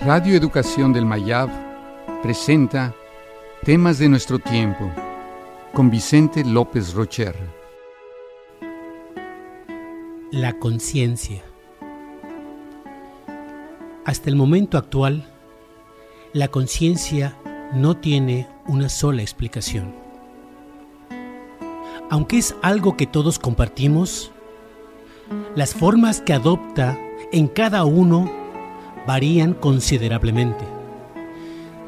Radio Educación del Mayab presenta Temas de nuestro tiempo con Vicente López Rocher. La conciencia. Hasta el momento actual, la conciencia no tiene una sola explicación. Aunque es algo que todos compartimos, las formas que adopta en cada uno varían considerablemente.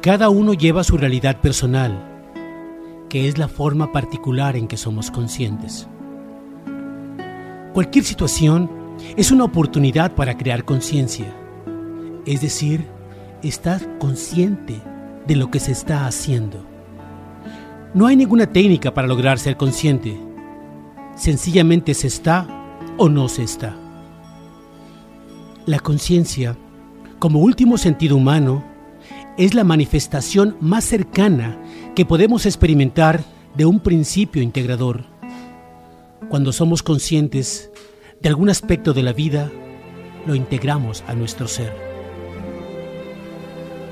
Cada uno lleva su realidad personal, que es la forma particular en que somos conscientes. Cualquier situación es una oportunidad para crear conciencia, es decir, estar consciente de lo que se está haciendo. No hay ninguna técnica para lograr ser consciente, sencillamente se está o no se está. La conciencia, como último sentido humano, es la manifestación más cercana que podemos experimentar de un principio integrador. Cuando somos conscientes de algún aspecto de la vida, lo integramos a nuestro ser.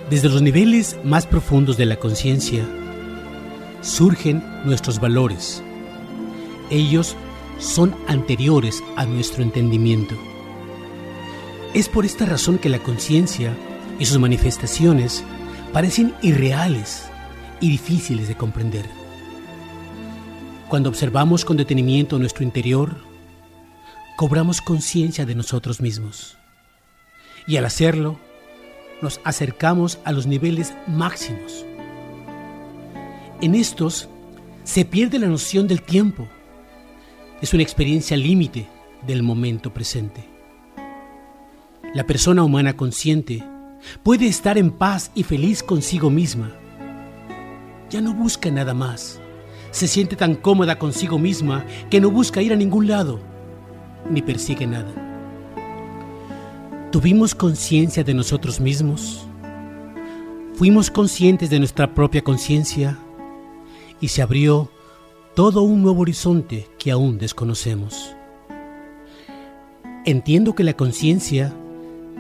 Desde los niveles más profundos de la conciencia surgen nuestros valores. Ellos son anteriores a nuestro entendimiento. Es por esta razón que la conciencia y sus manifestaciones parecen irreales y difíciles de comprender. Cuando observamos con detenimiento nuestro interior, cobramos conciencia de nosotros mismos. Y al hacerlo, nos acercamos a los niveles máximos. En estos se pierde la noción del tiempo es una experiencia límite del momento presente. La persona humana consciente puede estar en paz y feliz consigo misma. Ya no busca nada más. Se siente tan cómoda consigo misma que no busca ir a ningún lado, ni persigue nada. ¿Tuvimos conciencia de nosotros mismos? Fuimos conscientes de nuestra propia conciencia y se abrió todo un nuevo horizonte que aún desconocemos. Entiendo que la conciencia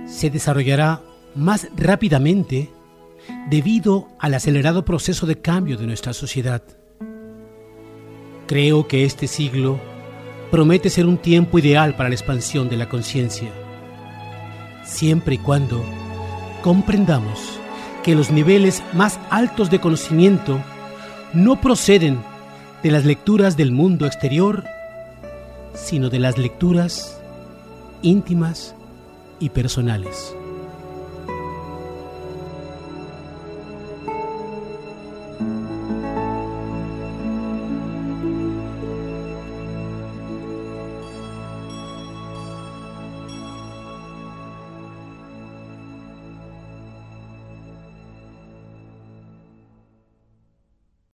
se desarrollará más rápidamente debido al acelerado proceso de cambio de nuestra sociedad. Creo que este siglo promete ser un tiempo ideal para la expansión de la conciencia, siempre y cuando comprendamos que los niveles más altos de conocimiento no proceden de las lecturas del mundo exterior, sino de las lecturas íntimas y personales.